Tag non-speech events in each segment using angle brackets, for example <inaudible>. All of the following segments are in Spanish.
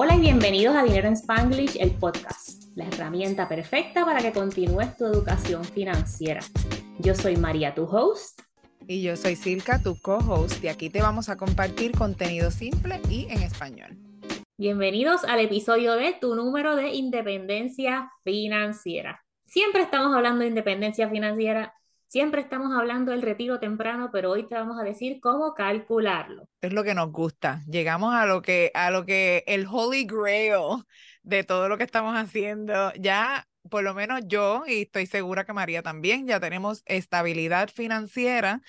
Hola y bienvenidos a Dinero en Spanglish, el podcast, la herramienta perfecta para que continúes tu educación financiera. Yo soy María, tu host. Y yo soy Silka, tu co-host, y aquí te vamos a compartir contenido simple y en español. Bienvenidos al episodio de Tu número de independencia financiera. Siempre estamos hablando de independencia financiera Siempre estamos hablando del retiro temprano, pero hoy te vamos a decir cómo calcularlo. Es lo que nos gusta. Llegamos a lo que, a lo que el holy grail de todo lo que estamos haciendo. Ya, por lo menos yo, y estoy segura que María también, ya tenemos estabilidad financiera,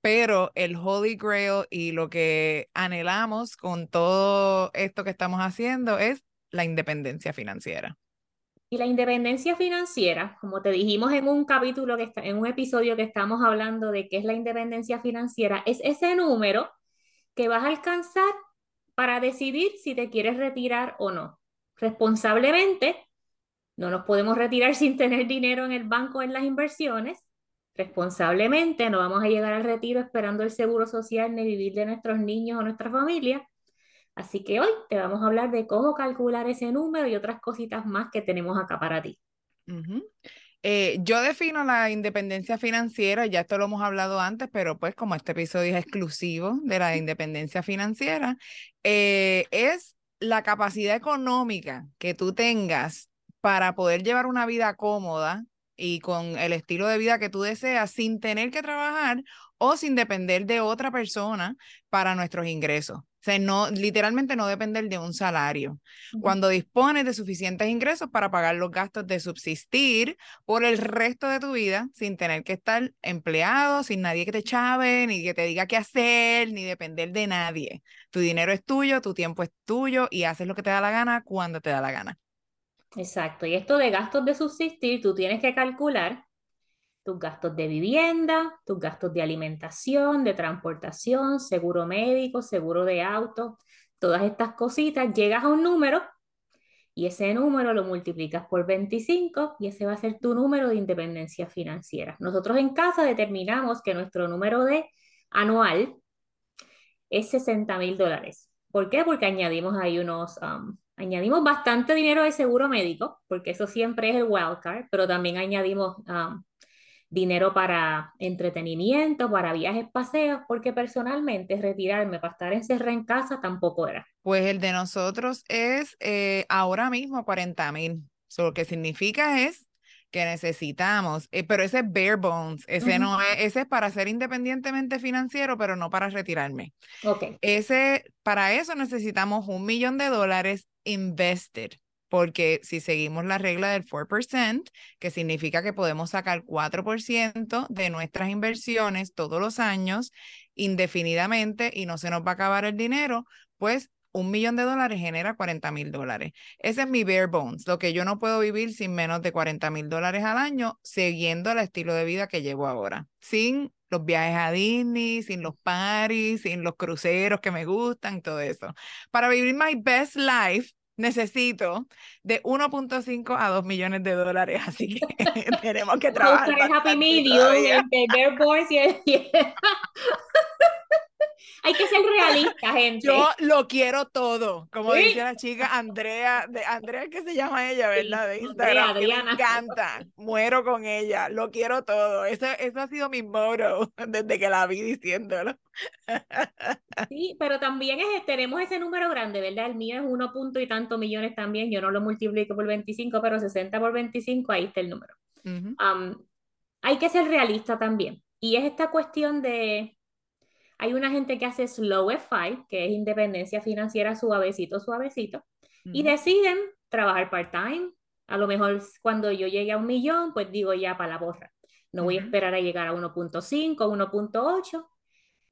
pero el holy grail y lo que anhelamos con todo esto que estamos haciendo es la independencia financiera. Y la independencia financiera, como te dijimos en un capítulo, que está, en un episodio que estamos hablando de qué es la independencia financiera, es ese número que vas a alcanzar para decidir si te quieres retirar o no. Responsablemente, no nos podemos retirar <laughs> sin tener dinero en el banco en las inversiones. Responsablemente, no vamos a llegar al retiro esperando el seguro social ni vivir de nuestros niños o nuestra familia. Así que hoy te vamos a hablar de cómo calcular ese número y otras cositas más que tenemos acá para ti. Eh, yo defino la independencia financiera, ya esto lo hemos hablado antes, pero pues como este episodio es exclusivo de la independencia financiera, eh, es la capacidad económica que tú tengas para poder llevar una vida cómoda y con el estilo de vida que tú deseas sin tener que trabajar o sin depender de otra persona para nuestros ingresos sea, no, literalmente no depender de un salario. Cuando dispones de suficientes ingresos para pagar los gastos de subsistir por el resto de tu vida sin tener que estar empleado, sin nadie que te chave, ni que te diga qué hacer, ni depender de nadie. Tu dinero es tuyo, tu tiempo es tuyo y haces lo que te da la gana cuando te da la gana. Exacto. Y esto de gastos de subsistir, tú tienes que calcular tus gastos de vivienda, tus gastos de alimentación, de transportación, seguro médico, seguro de auto, todas estas cositas, llegas a un número y ese número lo multiplicas por 25 y ese va a ser tu número de independencia financiera. Nosotros en casa determinamos que nuestro número de anual es 60 mil dólares. ¿Por qué? Porque añadimos ahí unos, um, añadimos bastante dinero de seguro médico, porque eso siempre es el wildcard, pero también añadimos um, dinero para entretenimiento, para viajes, paseos, porque personalmente retirarme para estar encerrada en casa tampoco era. Pues el de nosotros es eh, ahora mismo 40 mil. Lo que significa es que necesitamos, eh, pero ese es bare bones, ese no es, ese es para ser independientemente financiero, pero no para retirarme. Okay. Ese, para eso necesitamos un millón de dólares invested porque si seguimos la regla del 4%, que significa que podemos sacar 4% de nuestras inversiones todos los años indefinidamente y no se nos va a acabar el dinero, pues un millón de dólares genera 40 mil dólares. Ese es mi bare bones, lo que yo no puedo vivir sin menos de 40 mil dólares al año, siguiendo el estilo de vida que llevo ahora, sin los viajes a Disney, sin los parties, sin los cruceros que me gustan, todo eso. Para vivir my best life, necesito de 1.5 a 2 millones de dólares, así que <laughs> tenemos que trabajar. Happy Medium, entre Bear Boys y el... Hay que ser realista, gente. Yo lo quiero todo, como dice la chica Andrea, de Andrea que se llama ella, ¿verdad? De Instagram. Andrea, me encanta, muero con ella, lo quiero todo. Eso, eso ha sido mi motto <laughs> desde que la vi diciéndolo. <laughs> Sí, pero también es, tenemos ese número grande, ¿verdad? El mío es uno punto y tanto millones también, yo no lo multiplico por 25, pero 60 por 25, ahí está el número. hay que ser realista también. Y es esta cuestión de, hay una gente que hace slow FI, que es independencia financiera suavecito, suavecito, y deciden trabajar part-time. A lo mejor cuando yo llegue a un millón, pues digo ya para la borra. No voy a esperar a llegar a 1.5, 1.8.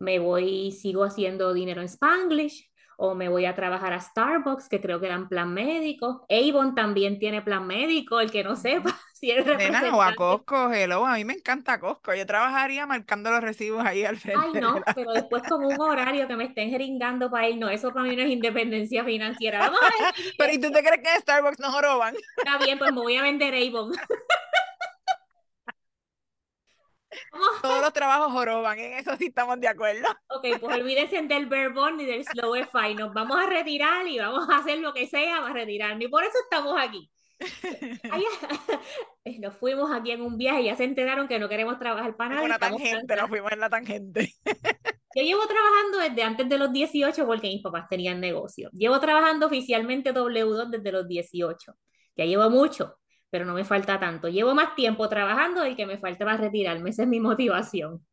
Me voy, sigo haciendo dinero en Spanglish o me voy a trabajar a Starbucks, que creo que dan plan médico. Avon también tiene plan médico, el que no sepa <laughs> si es representante. o a Costco, hello, a mí me encanta Costco. Yo trabajaría marcando los recibos ahí al frente. Ay, no, pero después como un horario que me estén jeringando para ir, no, eso para mí no es independencia financiera. <laughs> Vamos a ver. pero ¿y tú te crees que en Starbucks nos roban? Está bien, pues me voy a vender Avon. Todos los trabajos joroban, en eso sí estamos de acuerdo. Ok, pues olvídense del verbón y del Slowify. Nos vamos a retirar y vamos a hacer lo que sea para retirarnos. Y por eso estamos aquí. <laughs> <laughs> nos fuimos aquí en un viaje y ya se enteraron que no queremos trabajar para nada. Una tangente, nos fuimos en la tangente. <laughs> Yo llevo trabajando desde antes de los 18 porque mis papás tenían negocio. Llevo trabajando oficialmente W2 desde los 18. Ya llevo mucho, pero no me falta tanto. Llevo más tiempo trabajando y que me falta más retirarme. Esa es mi motivación.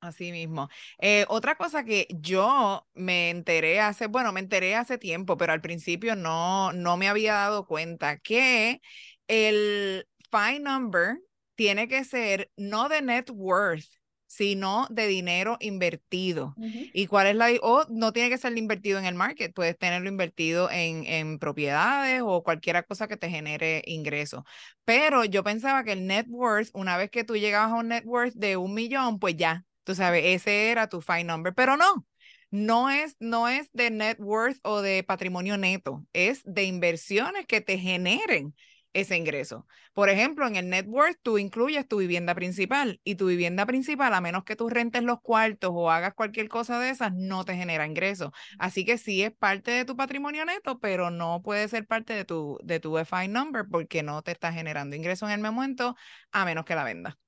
Así mismo. Eh, otra cosa que yo me enteré hace, bueno, me enteré hace tiempo, pero al principio no, no me había dado cuenta que el fine number tiene que ser no de net worth, sino de dinero invertido. ¿Y cuál es la... O no tiene que ser invertido en el market, puedes tenerlo invertido en, en propiedades o cualquier cosa que te genere ingresos. Pero yo pensaba que el net worth, una vez que tú llegabas a un net worth de un millón, pues ya, tú sabes, ese era tu fine number, pero no. No es, no es de net worth o de patrimonio neto, es de inversiones que te generen ese ingreso. Por ejemplo, en el net worth tú incluyes tu vivienda principal y tu vivienda principal, a menos que tú rentes los cuartos o hagas cualquier cosa de esas, no te genera ingreso. Así que sí es parte de tu patrimonio neto, pero no puede ser parte de tu, de tu FI number porque no te está generando ingreso en el momento a menos que la venda.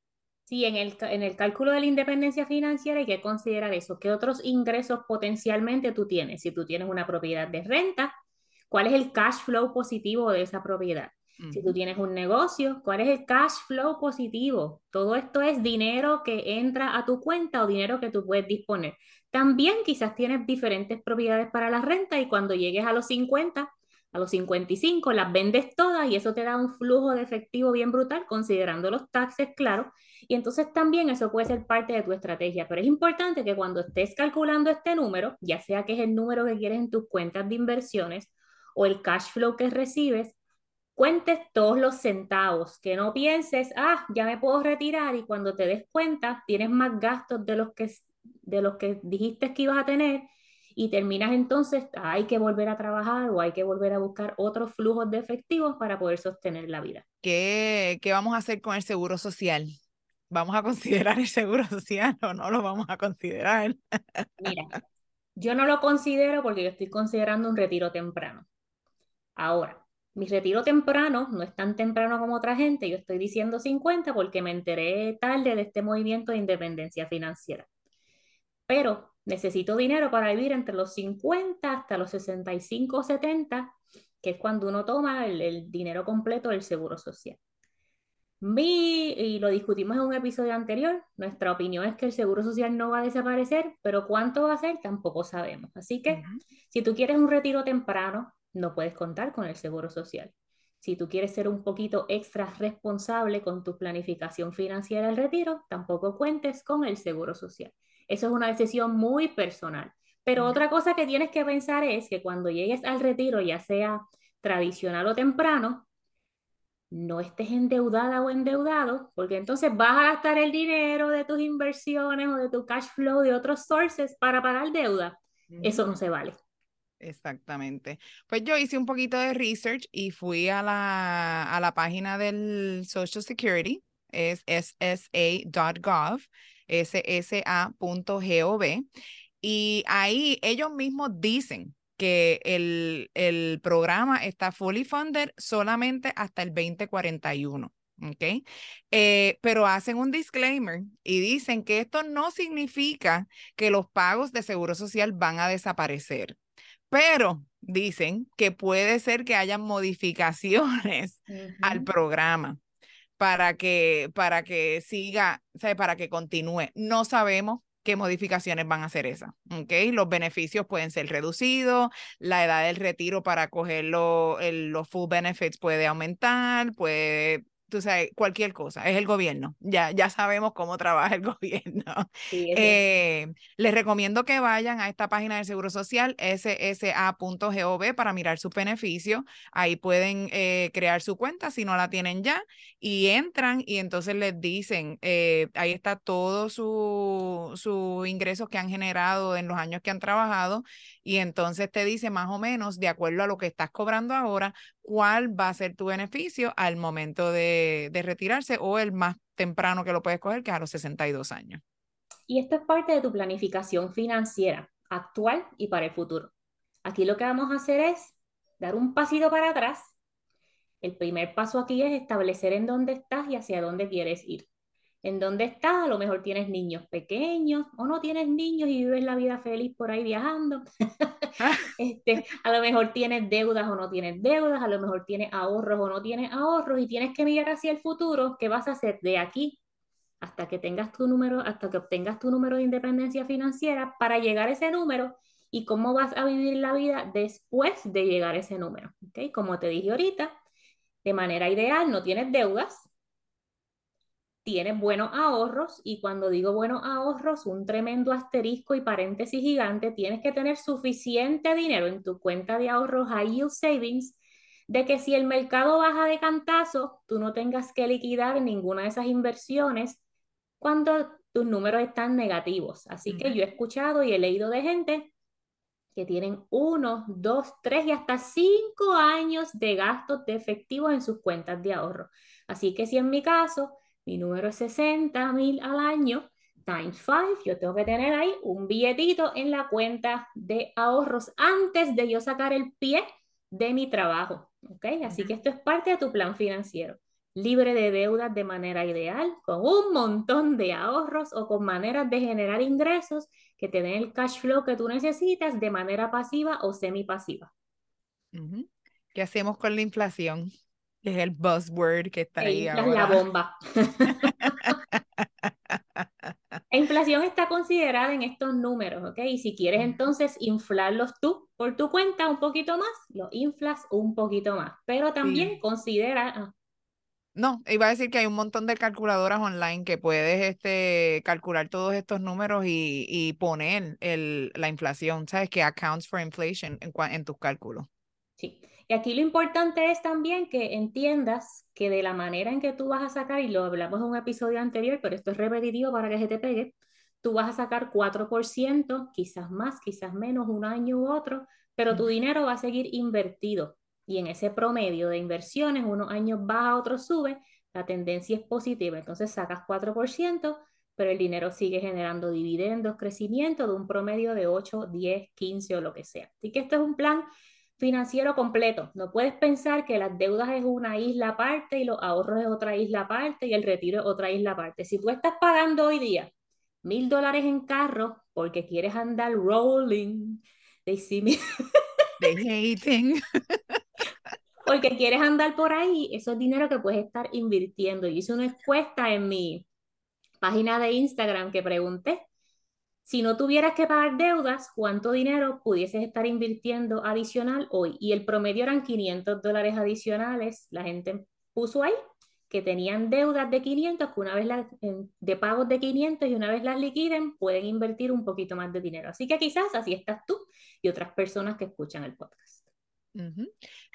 Sí, en el, en el cálculo de la independencia financiera hay que considerar eso. ¿Qué otros ingresos potencialmente tú tienes? Si tú tienes una propiedad de renta, ¿cuál es el cash flow positivo de esa propiedad? Si tú tienes un negocio, ¿cuál es el cash flow positivo? Todo esto es dinero que entra a tu cuenta o dinero que tú puedes disponer. También quizás tienes diferentes propiedades para la renta y cuando llegues a los 50, a los 55, las vendes todas y eso te da un flujo de efectivo bien brutal, considerando los taxes, claro. Y entonces también eso puede ser parte de tu estrategia. Pero es importante que cuando estés calculando este número, ya sea que es el número que quieres en tus cuentas de inversiones o el cash flow que recibes, cuentes todos los centavos, que no pienses, ah, ya me puedo retirar y cuando te des cuenta tienes más gastos de los que, de los que dijiste que ibas a tener y terminas entonces, hay que volver a trabajar o hay que volver a buscar otros flujos de efectivos para poder sostener la vida. ¿Qué, qué vamos a hacer con el seguro social? ¿Vamos a considerar el seguro social o no lo vamos a considerar? <laughs> Mira, yo no lo considero porque yo estoy considerando un retiro temprano. Ahora, mi retiro temprano no es tan temprano como otra gente, yo estoy diciendo 50 porque me enteré tarde de este movimiento de independencia financiera. Pero necesito dinero para vivir entre los 50 hasta los 65 o 70, que es cuando uno toma el, dinero completo del seguro social. Mi, y lo discutimos en un episodio anterior, nuestra opinión es que el seguro social no va a desaparecer, pero cuánto va a ser tampoco sabemos. Así que si tú quieres un retiro temprano, no puedes contar con el seguro social. Si tú quieres ser un poquito extra responsable con tu planificación financiera del retiro, tampoco cuentes con el seguro social. Eso es una decisión muy personal. Pero otra cosa que tienes que pensar es que cuando llegues al retiro, ya sea tradicional o temprano, no estés endeudada o endeudado, porque entonces vas a gastar el dinero de tus inversiones o de tu cash flow de otros sources para pagar deuda. Eso no se vale. Exactamente. Pues yo hice un poquito de research y fui a la, a la página del Social Security, es ssa.gov, ssa.gov, y ahí ellos mismos dicen que el, el programa está fully funded solamente hasta el 2041. ¿ok? Eh, pero hacen un disclaimer y dicen que esto no significa que los pagos de seguro social van a desaparecer pero dicen que puede ser que haya modificaciones <laughs> al programa para que, para que siga, para que continúe. No sabemos qué modificaciones van a ser esas. Los beneficios pueden ser reducidos, la edad del retiro para coger los full benefits puede aumentar, puede tú sabes, cualquier cosa, es el gobierno, ya, ya sabemos cómo trabaja el <laughs> gobierno. Eh, les recomiendo que vayan a esta página del Seguro Social, ssa.gov, para mirar sus beneficios. Ahí pueden eh, crear su cuenta si no la tienen ya y entran y entonces les dicen, eh, ahí está todos sus su ingresos que han generado en los años que han trabajado y entonces te dice más o menos, de acuerdo a lo que estás cobrando ahora, cuál va a ser tu beneficio al momento de, de retirarse o el más temprano que lo puedes coger, que es a los 62 años. Y esto es parte de tu planificación financiera actual y para el futuro. Aquí lo que vamos a hacer es dar un pasito para atrás. El primer paso aquí es establecer en dónde estás y hacia dónde quieres ir. En dónde estás, a lo mejor tienes niños pequeños o no tienes niños y vives la vida feliz por ahí viajando. <laughs> este, a lo mejor tienes deudas o no tienes deudas, a lo mejor tienes ahorros o no tienes ahorros y tienes que mirar hacia el futuro. ¿Qué vas a hacer de aquí hasta que tengas tu número, hasta que obtengas tu número de independencia financiera para llegar a ese número y cómo vas a vivir la vida después de llegar a ese número. ¿okay? Como te dije ahorita, de manera ideal no tienes deudas, tienes buenos ahorros y cuando digo buenos ahorros, un tremendo asterisco y paréntesis gigante, tienes que tener suficiente dinero en tu cuenta de ahorros High Yield Savings de que si el mercado baja de cantazo, tú no tengas que liquidar ninguna de esas inversiones cuando tus números están negativos. Así que yo he escuchado y he leído de gente que tienen uno, dos, tres y hasta cinco años de gastos de efectivo en sus cuentas de ahorro. Así que si en mi caso mi número es 60 mil al año, times 5, yo tengo que tener ahí un billetito en la cuenta de ahorros antes de yo sacar el pie de mi trabajo. ¿ok? Así que esto es parte de tu plan financiero libre de deudas de manera ideal, con un montón de ahorros o con maneras de generar ingresos que te den el cash flow que tú necesitas de manera pasiva o semipasiva. ¿Qué hacemos con la inflación? Es el buzzword que está ahí ahora. la bomba. <laughs> la inflación está considerada en estos números, ¿ok? Y si quieres entonces inflarlos tú por tu cuenta un poquito más, lo inflas un poquito más. Pero también considera, ah, no, iba a decir que hay un montón de calculadoras online que puedes este, calcular todos estos números y, y poner el, la inflación, ¿sabes? Que accounts for inflation en, en tus cálculos. Sí, y aquí lo importante es también que entiendas que de la manera en que tú vas a sacar, y lo hablamos en un episodio anterior, pero esto es repetitivo para que se te pegue, tú vas a sacar 4%, quizás más, quizás menos, un año u otro, pero tu dinero va a seguir invertido y en ese promedio de inversiones, unos años baja, otros sube, la tendencia es positiva. Entonces sacas 4%, pero el dinero sigue generando dividendos, crecimiento de un promedio de 8, 10, 15 o lo que sea. Así que esto es un plan financiero completo. No puedes pensar que las deudas es una isla aparte y los ahorros es otra isla aparte y el retiro es otra isla aparte. Si tú estás pagando hoy día mil dólares en carro porque quieres andar rolling, they see me. <laughs> They hating. <laughs> porque quieres andar por ahí, eso es dinero que puedes estar invirtiendo. Yo hice una encuesta en mi página de Instagram que pregunté, si no tuvieras que pagar deudas, ¿cuánto dinero pudieses estar invirtiendo adicional hoy? Y el promedio eran 500 dólares adicionales. La gente puso ahí que tenían deudas de 500, que una vez las, de pagos de 500 y una vez las liquiden, pueden invertir un poquito más de dinero. Así que quizás así estás tú y otras personas que escuchan el podcast.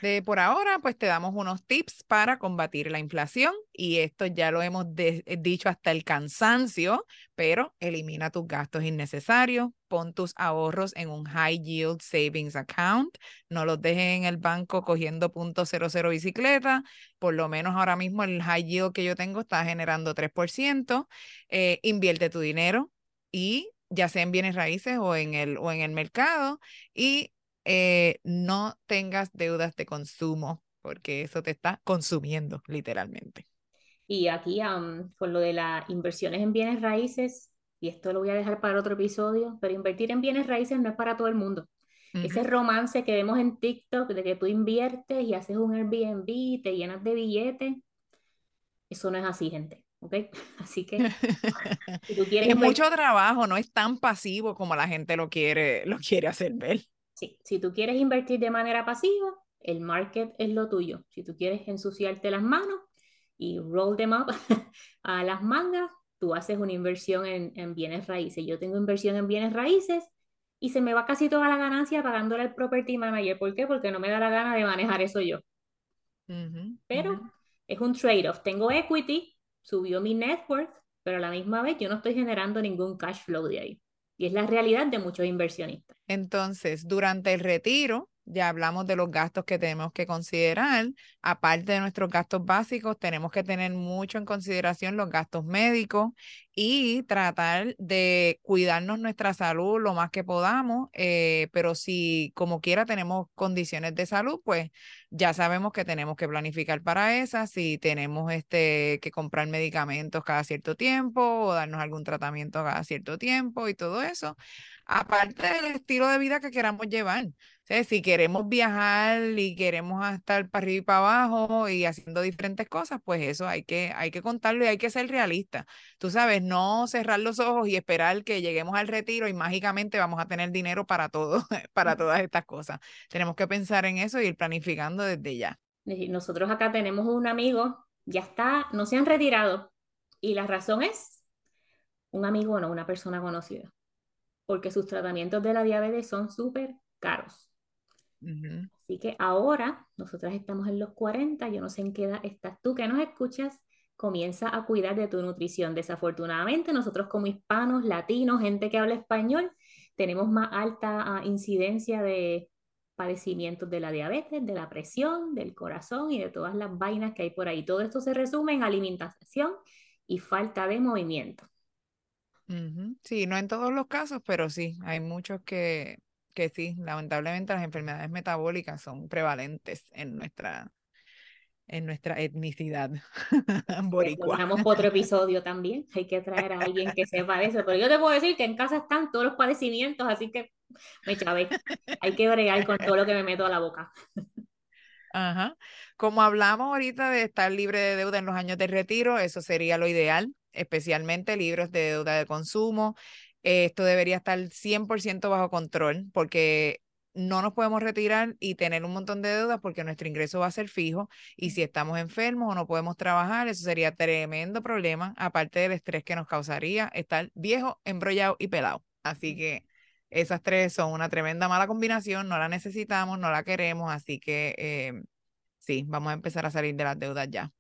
De por ahora, pues te damos unos tips para combatir la inflación y esto ya lo hemos eh, dicho hasta el cansancio, pero elimina tus gastos innecesarios, pon tus ahorros en un high yield savings account, no los dejes en el banco cogiendo punto cero bicicleta, por lo menos ahora mismo el high yield que yo tengo está generando 3%, eh, invierte tu dinero y ya sea en bienes raíces o en el, o en el mercado y eh, no tengas deudas de consumo, porque eso te está consumiendo literalmente. Y aquí, con lo de las inversiones en bienes raíces, y esto lo voy a dejar para otro episodio, pero invertir en bienes raíces no es para todo el mundo. Ese romance que vemos en TikTok de que tú inviertes y haces un Airbnb y te llenas de billetes, eso no es así, gente. ¿ok? <laughs> Así que si tú <laughs> quieres es mucho trabajo, no es tan pasivo como la gente lo quiere, lo quiere hacer ver. Sí, si tú quieres invertir de manera pasiva, el market es lo tuyo. Si tú quieres ensuciarte las manos y roll them up <laughs> a las mangas, tú haces una inversión en, bienes raíces. Yo tengo inversión en bienes raíces y se me va casi toda la ganancia pagándole al property manager. ¿Por qué? Porque no me da la gana de manejar eso yo. Pero es un trade-off. Tengo equity, subió mi net worth, pero a la misma vez yo no estoy generando ningún cash flow de ahí. Y es la realidad de muchos inversionistas. Entonces, durante el retiro, ya hablamos de los gastos que tenemos que considerar. Aparte de nuestros gastos básicos, tenemos que tener mucho en consideración los gastos médicos y tratar de cuidarnos nuestra salud lo más que podamos. Eh, pero si como quiera tenemos condiciones de salud, pues ya sabemos que tenemos que planificar para esas. Si tenemos este, que comprar medicamentos cada cierto tiempo o darnos algún tratamiento cada cierto tiempo y todo eso aparte del estilo de vida que queramos llevar. Si queremos viajar y queremos estar para arriba y para abajo y haciendo diferentes cosas, pues eso hay que, hay que contarlo y hay que ser realista. Tú sabes, no cerrar los ojos y esperar que lleguemos al retiro y mágicamente vamos a tener dinero para todo, <laughs> para todas estas cosas. Tenemos que pensar en eso y ir planificando desde ya. Nosotros acá tenemos un amigo, ya está, no se han retirado. Y la razón es un amigo, no una persona conocida porque sus tratamientos de la diabetes son súper caros. Así que ahora, nosotras estamos en los 40, yo no sé en qué edad estás tú que nos escuchas, comienza a cuidar de tu nutrición. Desafortunadamente, nosotros como hispanos, latinos, gente que habla español, tenemos más alta ah, incidencia de padecimientos de la diabetes, de la presión, del corazón y de todas las vainas que hay por ahí. Todo esto se resume en alimentación y falta de movimiento. Sí, no en todos los casos, pero sí, hay muchos que, que sí, lamentablemente las enfermedades metabólicas son prevalentes en nuestra, en nuestra etnicidad <laughs> boricua. Tenemos otro episodio también, hay que traer a alguien que sepa de eso, pero yo te puedo decir que en casa están todos los padecimientos, así que me chavé, hay que bregar con todo lo que me meto a la boca. Ajá. Como hablamos ahorita de estar libre de deuda en los años de retiro, eso sería lo ideal especialmente libros de deuda de consumo. Esto debería estar 100% bajo control porque no nos podemos retirar y tener un montón de deudas porque nuestro ingreso va a ser fijo y si estamos enfermos o no podemos trabajar, eso sería tremendo problema, aparte del estrés que nos causaría estar viejo, embrollado y pelado. Así que esas tres son una tremenda mala combinación, no la necesitamos, no la queremos, así que eh, sí, vamos a empezar a salir de las deudas ya.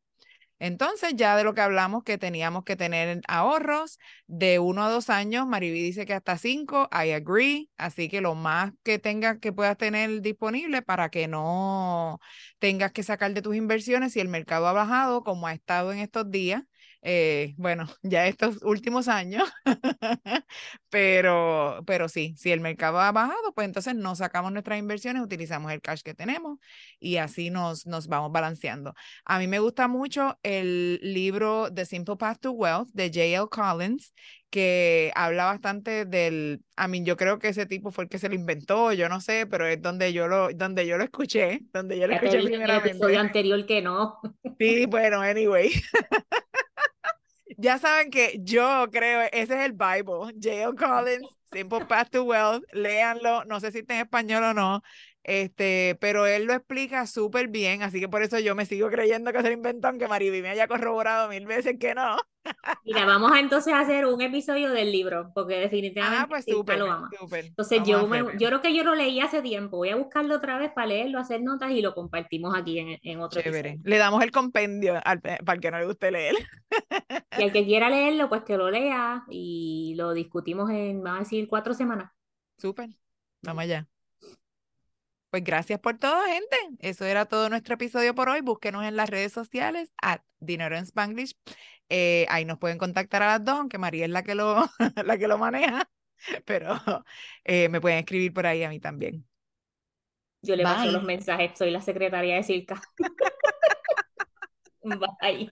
Entonces, ya de lo que hablamos, que teníamos que tener ahorros de uno a dos años, Mariví dice que hasta cinco, I agree, así que lo más que tengas que puedas tener disponible para que no tengas que sacar de tus inversiones si el mercado ha bajado como ha estado en estos días, eh, bueno, <laughs> ya estos últimos años, <laughs> pero, pero sí, si el mercado ha bajado, pues entonces no sacamos nuestras inversiones, utilizamos el cash que tenemos y así nos, nos vamos balanceando. A mí me gusta mucho el libro The Simple Path to Wealth de J.L. Collins, que habla bastante del, a mí yo creo que ese tipo fue el que se lo inventó, yo no sé, pero es donde yo lo, donde yo lo escuché, <laughs> donde yo lo escuché primeramente. El episodio anterior que no. Sí, bueno, anyway. Ya saben que yo creo, ese es el Bible, J.L. Collins, Simple Path to Wealth, léanlo, no sé si está en español o no, este, pero él lo explica súper bien, así que por eso yo me sigo creyendo que es el inventó, aunque Mariby me haya corroborado mil veces que no. Mira, vamos a entonces a hacer un episodio del libro, porque definitivamente ah, pues súper, lo ama. Entonces yo, yo creo que yo lo leí hace tiempo, voy a buscarlo otra vez para leerlo, hacer notas y lo compartimos aquí en, en otro Chévere. Le damos el compendio al, para el que no le guste leer. <laughs> Y el que quiera leerlo, pues que lo lea y lo discutimos en, vamos a decir, cuatro semanas. Súper, vamos allá. Pues gracias por todo, gente. Eso era todo nuestro episodio por hoy. Búsquenos en las redes sociales at Dinero en Spanglish. Eh, ahí nos pueden contactar a las dos, aunque María es la que lo, <laughs> la que lo maneja, <laughs> pero eh, me pueden escribir por ahí a mí también. Yo le paso los mensajes, soy la secretaria de Circa. <laughs> Bye.